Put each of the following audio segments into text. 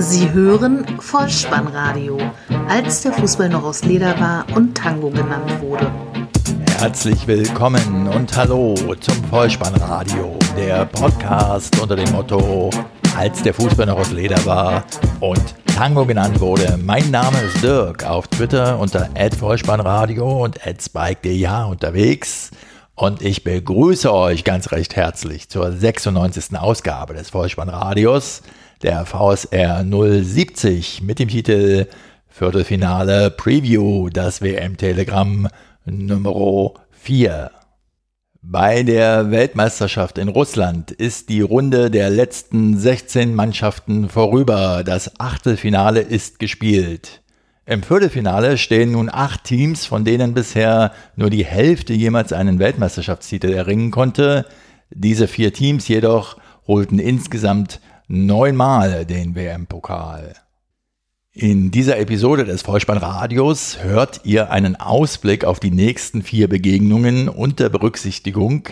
Sie hören Vollspannradio, als der Fußball noch aus Leder war und Tango genannt wurde. Herzlich willkommen und hallo zum Vollspannradio, der Podcast unter dem Motto, als der Fußball noch aus Leder war und Tango genannt wurde. Mein Name ist Dirk, auf Twitter unter @vollspannradio und @spike.de unterwegs. Und ich begrüße euch ganz recht herzlich zur 96. Ausgabe des Vollspannradios der VSR 070 mit dem Titel Viertelfinale Preview, das WM-Telegramm Nummer 4. Bei der Weltmeisterschaft in Russland ist die Runde der letzten 16 Mannschaften vorüber. Das Achtelfinale ist gespielt. Im Viertelfinale stehen nun acht Teams, von denen bisher nur die Hälfte jemals einen Weltmeisterschaftstitel erringen konnte. Diese vier Teams jedoch holten insgesamt neunmal den WM-Pokal. In dieser Episode des Vollspannradios hört ihr einen Ausblick auf die nächsten vier Begegnungen unter Berücksichtigung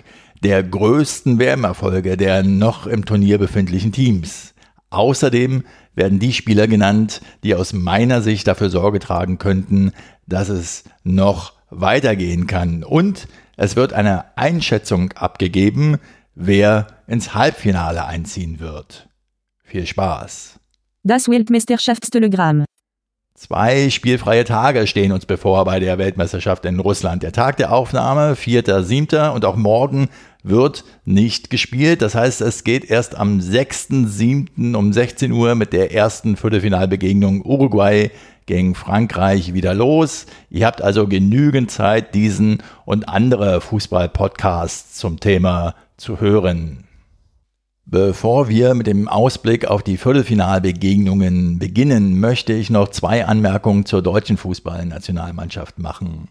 der größten WM-Erfolge der noch im Turnier befindlichen Teams. Außerdem werden die Spieler genannt, die aus meiner Sicht dafür Sorge tragen könnten, dass es noch weitergehen kann. Und es wird eine Einschätzung abgegeben, wer ins Halbfinale einziehen wird. Viel Spaß. Das Weltmeisterschaftstelegramm. Zwei spielfreie Tage stehen uns bevor bei der Weltmeisterschaft in Russland. Der Tag der Aufnahme, 4.7. und auch morgen wird nicht gespielt. Das heißt, es geht erst am 6.7. um 16 Uhr mit der ersten Viertelfinalbegegnung Uruguay gegen Frankreich wieder los. Ihr habt also genügend Zeit, diesen und andere Fußball-Podcasts zum Thema zu hören. Bevor wir mit dem Ausblick auf die Viertelfinalbegegnungen beginnen, möchte ich noch zwei Anmerkungen zur deutschen Fußballnationalmannschaft machen.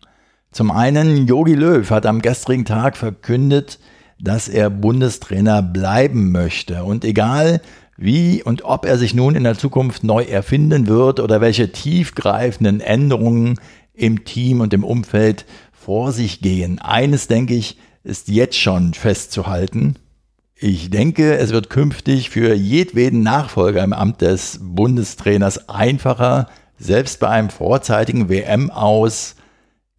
Zum einen, Jogi Löw hat am gestrigen Tag verkündet, dass er Bundestrainer bleiben möchte. Und egal wie und ob er sich nun in der Zukunft neu erfinden wird oder welche tiefgreifenden Änderungen im Team und im Umfeld vor sich gehen, eines denke ich, ist jetzt schon festzuhalten. Ich denke, es wird künftig für jedweden Nachfolger im Amt des Bundestrainers einfacher, selbst bei einem vorzeitigen WM aus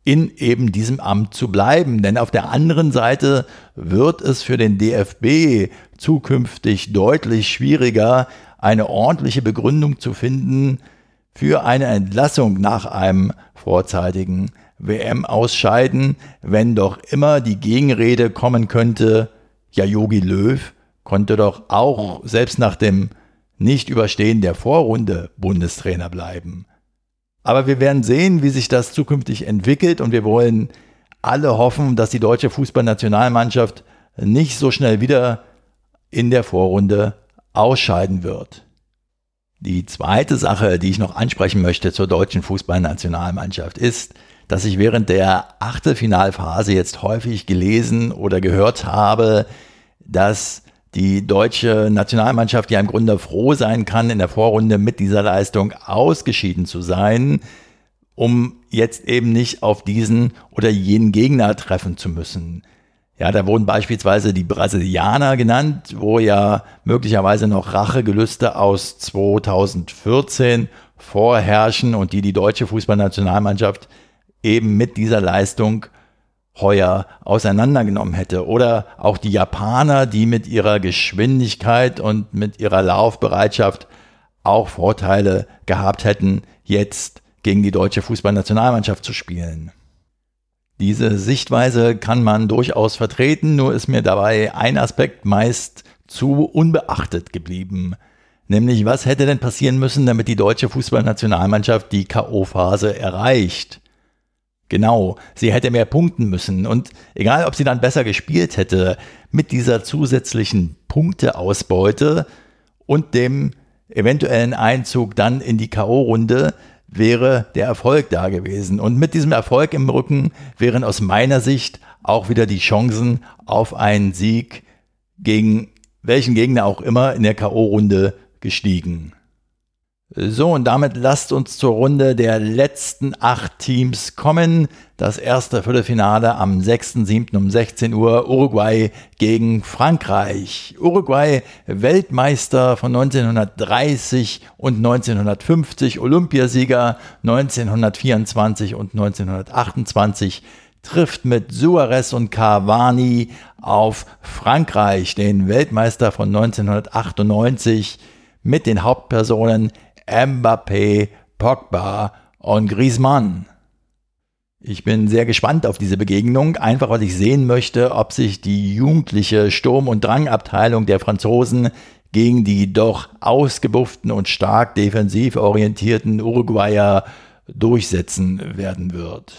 in eben diesem Amt zu bleiben. Denn auf der anderen Seite wird es für den DFB zukünftig deutlich schwieriger, eine ordentliche Begründung zu finden für eine Entlassung nach einem vorzeitigen WM-Ausscheiden, wenn doch immer die Gegenrede kommen könnte, ja, Yogi Löw konnte doch auch selbst nach dem Nicht-Überstehen der Vorrunde Bundestrainer bleiben. Aber wir werden sehen, wie sich das zukünftig entwickelt und wir wollen alle hoffen, dass die deutsche Fußballnationalmannschaft nicht so schnell wieder in der Vorrunde ausscheiden wird. Die zweite Sache, die ich noch ansprechen möchte zur deutschen Fußballnationalmannschaft ist, dass ich während der Achtelfinalphase jetzt häufig gelesen oder gehört habe, dass die deutsche Nationalmannschaft ja im Grunde froh sein kann, in der Vorrunde mit dieser Leistung ausgeschieden zu sein, um jetzt eben nicht auf diesen oder jenen Gegner treffen zu müssen. Ja, da wurden beispielsweise die Brasilianer genannt, wo ja möglicherweise noch Rachegelüste aus 2014 vorherrschen und die die deutsche Fußballnationalmannschaft eben mit dieser Leistung heuer auseinandergenommen hätte. Oder auch die Japaner, die mit ihrer Geschwindigkeit und mit ihrer Laufbereitschaft auch Vorteile gehabt hätten, jetzt gegen die deutsche Fußballnationalmannschaft zu spielen. Diese Sichtweise kann man durchaus vertreten, nur ist mir dabei ein Aspekt meist zu unbeachtet geblieben. Nämlich, was hätte denn passieren müssen, damit die deutsche Fußballnationalmannschaft die KO-Phase erreicht? Genau, sie hätte mehr punkten müssen. Und egal, ob sie dann besser gespielt hätte, mit dieser zusätzlichen Punkteausbeute und dem eventuellen Einzug dann in die KO-Runde wäre der Erfolg da gewesen. Und mit diesem Erfolg im Rücken wären aus meiner Sicht auch wieder die Chancen auf einen Sieg gegen welchen Gegner auch immer in der KO-Runde gestiegen. So, und damit lasst uns zur Runde der letzten acht Teams kommen. Das erste Viertelfinale am 6.7. um 16 Uhr Uruguay gegen Frankreich. Uruguay Weltmeister von 1930 und 1950, Olympiasieger 1924 und 1928 trifft mit Suarez und Cavani auf Frankreich, den Weltmeister von 1998 mit den Hauptpersonen Mbappé, Pogba und Griezmann. Ich bin sehr gespannt auf diese Begegnung, einfach weil ich sehen möchte, ob sich die jugendliche Sturm- und Drangabteilung der Franzosen gegen die doch ausgebufften und stark defensiv orientierten Uruguayer durchsetzen werden wird.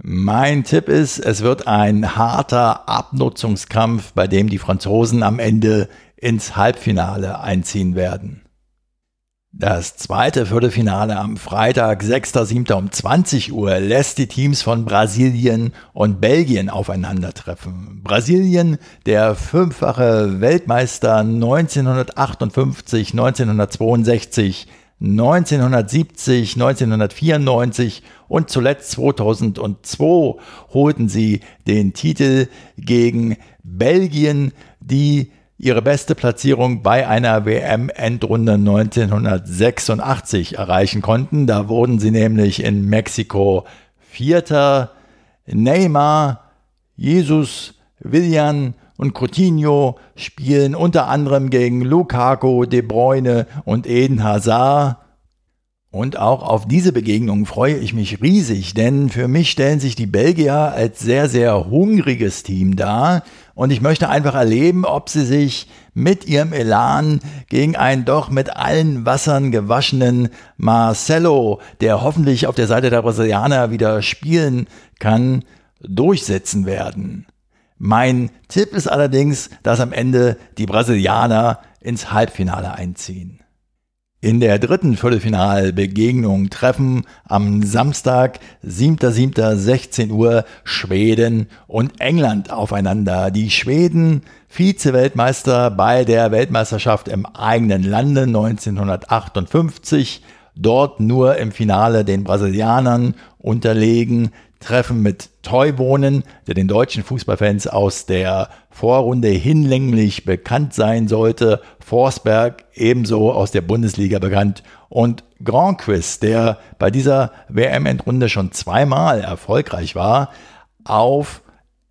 Mein Tipp ist, es wird ein harter Abnutzungskampf, bei dem die Franzosen am Ende ins Halbfinale einziehen werden. Das zweite Viertelfinale am Freitag, 6.7. um 20 Uhr, lässt die Teams von Brasilien und Belgien aufeinandertreffen. Brasilien, der fünffache Weltmeister 1958, 1962, 1970, 1994 und zuletzt 2002 holten sie den Titel gegen Belgien, die ihre beste Platzierung bei einer WM-Endrunde 1986 erreichen konnten. Da wurden sie nämlich in Mexiko Vierter. Neymar, Jesus, Willian und Coutinho spielen unter anderem gegen Lukaku, De Bruyne und Eden Hazard. Und auch auf diese Begegnung freue ich mich riesig, denn für mich stellen sich die Belgier als sehr, sehr hungriges Team dar und ich möchte einfach erleben, ob sie sich mit ihrem Elan gegen einen doch mit allen Wassern gewaschenen Marcelo, der hoffentlich auf der Seite der Brasilianer wieder spielen kann, durchsetzen werden. Mein Tipp ist allerdings, dass am Ende die Brasilianer ins Halbfinale einziehen. In der dritten Viertelfinalbegegnung treffen am Samstag, 7.7.16 Uhr, Schweden und England aufeinander. Die Schweden, Vize-Weltmeister bei der Weltmeisterschaft im eigenen Lande 1958, dort nur im Finale den Brasilianern unterlegen Treffen mit Teubohnen, der den deutschen Fußballfans aus der Vorrunde hinlänglich bekannt sein sollte. Forsberg ebenso aus der Bundesliga bekannt. Und Grand Quiz, der bei dieser WM-Endrunde schon zweimal erfolgreich war, auf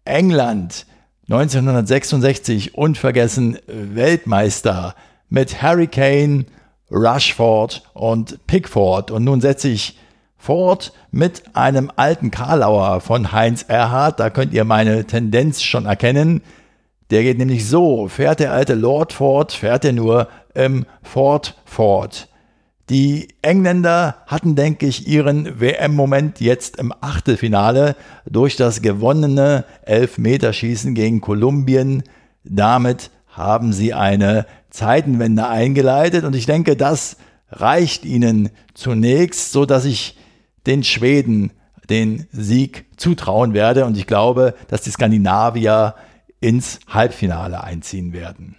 England 1966 unvergessen Weltmeister mit Harry Kane, Rushford und Pickford. Und nun setze ich fort mit einem alten Karlauer von Heinz Erhardt. Da könnt ihr meine Tendenz schon erkennen. Der geht nämlich so, fährt der alte Lord fort, fährt er nur im Ford fort. Die Engländer hatten, denke ich, ihren WM-Moment jetzt im Achtelfinale durch das gewonnene Elfmeterschießen gegen Kolumbien. Damit haben sie eine Zeitenwende eingeleitet und ich denke, das reicht ihnen zunächst, so dass ich den Schweden den Sieg zutrauen werde und ich glaube, dass die Skandinavier ins Halbfinale einziehen werden.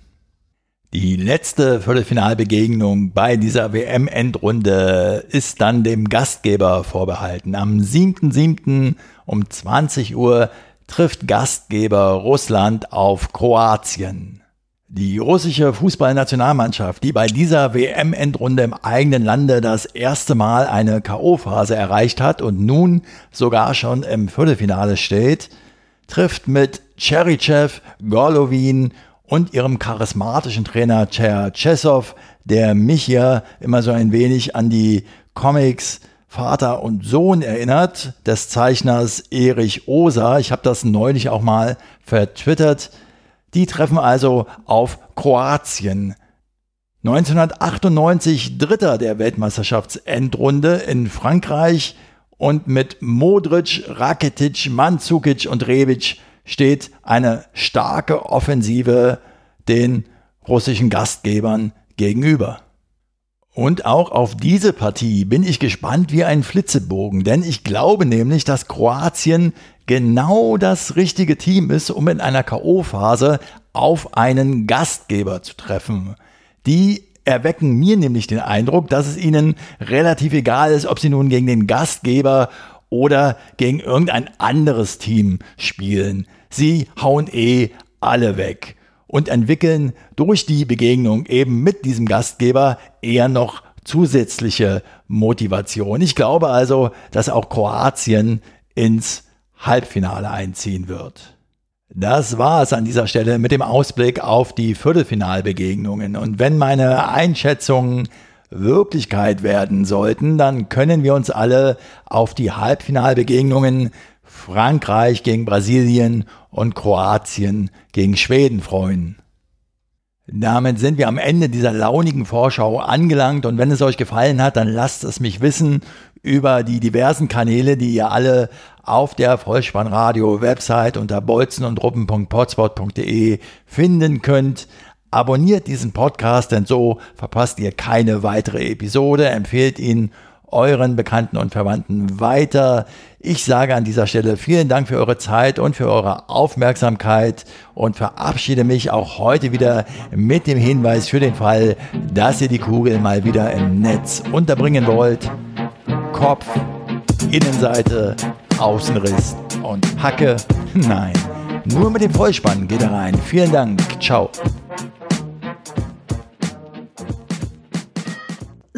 Die letzte Viertelfinalbegegnung bei dieser WM-Endrunde ist dann dem Gastgeber vorbehalten. Am 7.7. um 20 Uhr trifft Gastgeber Russland auf Kroatien. Die russische Fußballnationalmannschaft, die bei dieser WM-Endrunde im eigenen Lande das erste Mal eine K.O.-Phase erreicht hat und nun sogar schon im Viertelfinale steht, trifft mit Cherichev, Golovin und ihrem charismatischen Trainer Cherchesov, der mich ja immer so ein wenig an die Comics Vater und Sohn erinnert, des Zeichners Erich Osa. Ich habe das neulich auch mal vertwittert die treffen also auf Kroatien. 1998 Dritter der Weltmeisterschaftsendrunde in Frankreich und mit Modric, Rakitic, Mandzukic und Rebic steht eine starke Offensive den russischen Gastgebern gegenüber. Und auch auf diese Partie bin ich gespannt wie ein Flitzebogen, denn ich glaube nämlich, dass Kroatien genau das richtige Team ist, um in einer KO-Phase auf einen Gastgeber zu treffen. Die erwecken mir nämlich den Eindruck, dass es ihnen relativ egal ist, ob sie nun gegen den Gastgeber oder gegen irgendein anderes Team spielen. Sie hauen eh alle weg und entwickeln durch die Begegnung eben mit diesem Gastgeber eher noch zusätzliche Motivation. Ich glaube also, dass auch Kroatien ins Halbfinale einziehen wird. Das war es an dieser Stelle mit dem Ausblick auf die Viertelfinalbegegnungen. Und wenn meine Einschätzungen Wirklichkeit werden sollten, dann können wir uns alle auf die Halbfinalbegegnungen Frankreich gegen Brasilien und Kroatien gegen Schweden freuen. Damit sind wir am Ende dieser launigen Vorschau angelangt und wenn es euch gefallen hat, dann lasst es mich wissen über die diversen Kanäle, die ihr alle auf der Vollspannradio Website unter bolzenundruppen.potspot.de finden könnt. Abonniert diesen Podcast, denn so verpasst ihr keine weitere Episode. Empfehlt ihn euren Bekannten und Verwandten weiter. Ich sage an dieser Stelle vielen Dank für eure Zeit und für eure Aufmerksamkeit und verabschiede mich auch heute wieder mit dem Hinweis für den Fall, dass ihr die Kugel mal wieder im Netz unterbringen wollt. Kopf, Innenseite, Außenriss und Hacke. Nein, nur mit dem Vollspann geht er rein. Vielen Dank. Ciao.